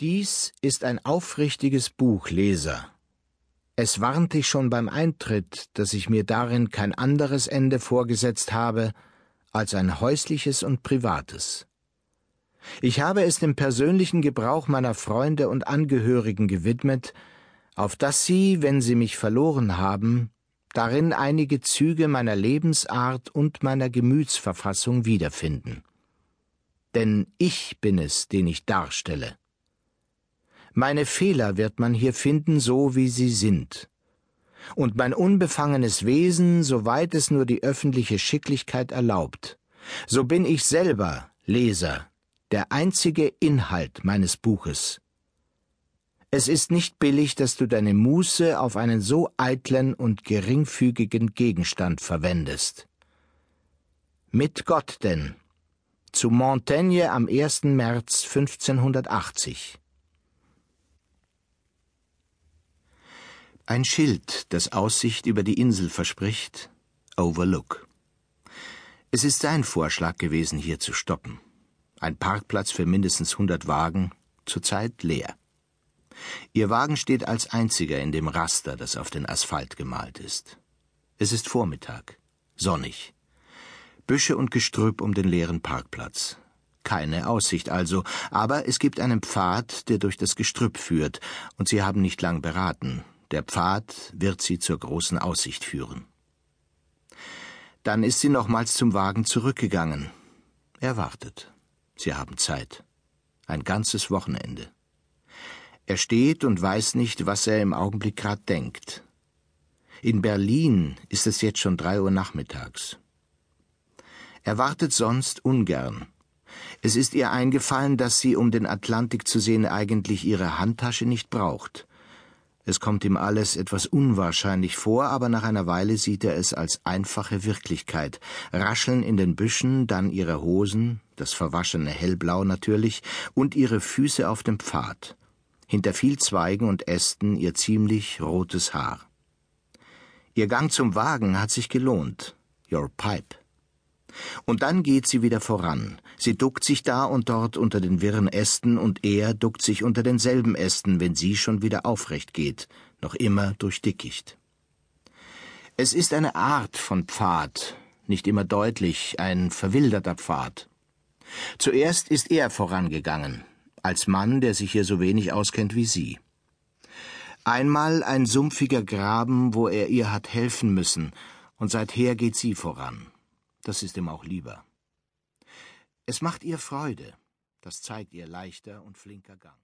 Dies ist ein aufrichtiges Buch, Leser. Es warnt dich schon beim Eintritt, dass ich mir darin kein anderes Ende vorgesetzt habe als ein häusliches und privates. Ich habe es dem persönlichen Gebrauch meiner Freunde und Angehörigen gewidmet, auf dass sie, wenn sie mich verloren haben, darin einige Züge meiner Lebensart und meiner Gemütsverfassung wiederfinden. Denn ich bin es, den ich darstelle. Meine Fehler wird man hier finden, so wie sie sind. Und mein unbefangenes Wesen, soweit es nur die öffentliche Schicklichkeit erlaubt. So bin ich selber, Leser, der einzige Inhalt meines Buches. Es ist nicht billig, dass du deine Muße auf einen so eitlen und geringfügigen Gegenstand verwendest. Mit Gott denn. Zu Montaigne am 1. März 1580. Ein Schild, das Aussicht über die Insel verspricht, Overlook. Es ist sein Vorschlag gewesen, hier zu stoppen. Ein Parkplatz für mindestens hundert Wagen, zurzeit leer. Ihr Wagen steht als einziger in dem Raster, das auf den Asphalt gemalt ist. Es ist Vormittag, sonnig. Büsche und Gestrüpp um den leeren Parkplatz. Keine Aussicht also, aber es gibt einen Pfad, der durch das Gestrüpp führt, und sie haben nicht lang beraten, der Pfad wird sie zur großen Aussicht führen. Dann ist sie nochmals zum Wagen zurückgegangen. Er wartet. Sie haben Zeit. Ein ganzes Wochenende. Er steht und weiß nicht, was er im Augenblick grad denkt. In Berlin ist es jetzt schon drei Uhr nachmittags. Er wartet sonst ungern. Es ist ihr eingefallen, dass sie, um den Atlantik zu sehen, eigentlich ihre Handtasche nicht braucht. Es kommt ihm alles etwas unwahrscheinlich vor, aber nach einer Weile sieht er es als einfache Wirklichkeit. Rascheln in den Büschen, dann ihre Hosen, das verwaschene Hellblau natürlich, und ihre Füße auf dem Pfad. Hinter viel Zweigen und Ästen ihr ziemlich rotes Haar. Ihr Gang zum Wagen hat sich gelohnt. Your pipe. Und dann geht sie wieder voran. Sie duckt sich da und dort unter den wirren Ästen, und er duckt sich unter denselben Ästen, wenn sie schon wieder aufrecht geht, noch immer durch Dickicht. Es ist eine Art von Pfad, nicht immer deutlich, ein verwilderter Pfad. Zuerst ist er vorangegangen, als Mann, der sich hier so wenig auskennt wie sie. Einmal ein sumpfiger Graben, wo er ihr hat helfen müssen, und seither geht sie voran. Das ist ihm auch lieber. Es macht ihr Freude, das zeigt ihr leichter und flinker Gang.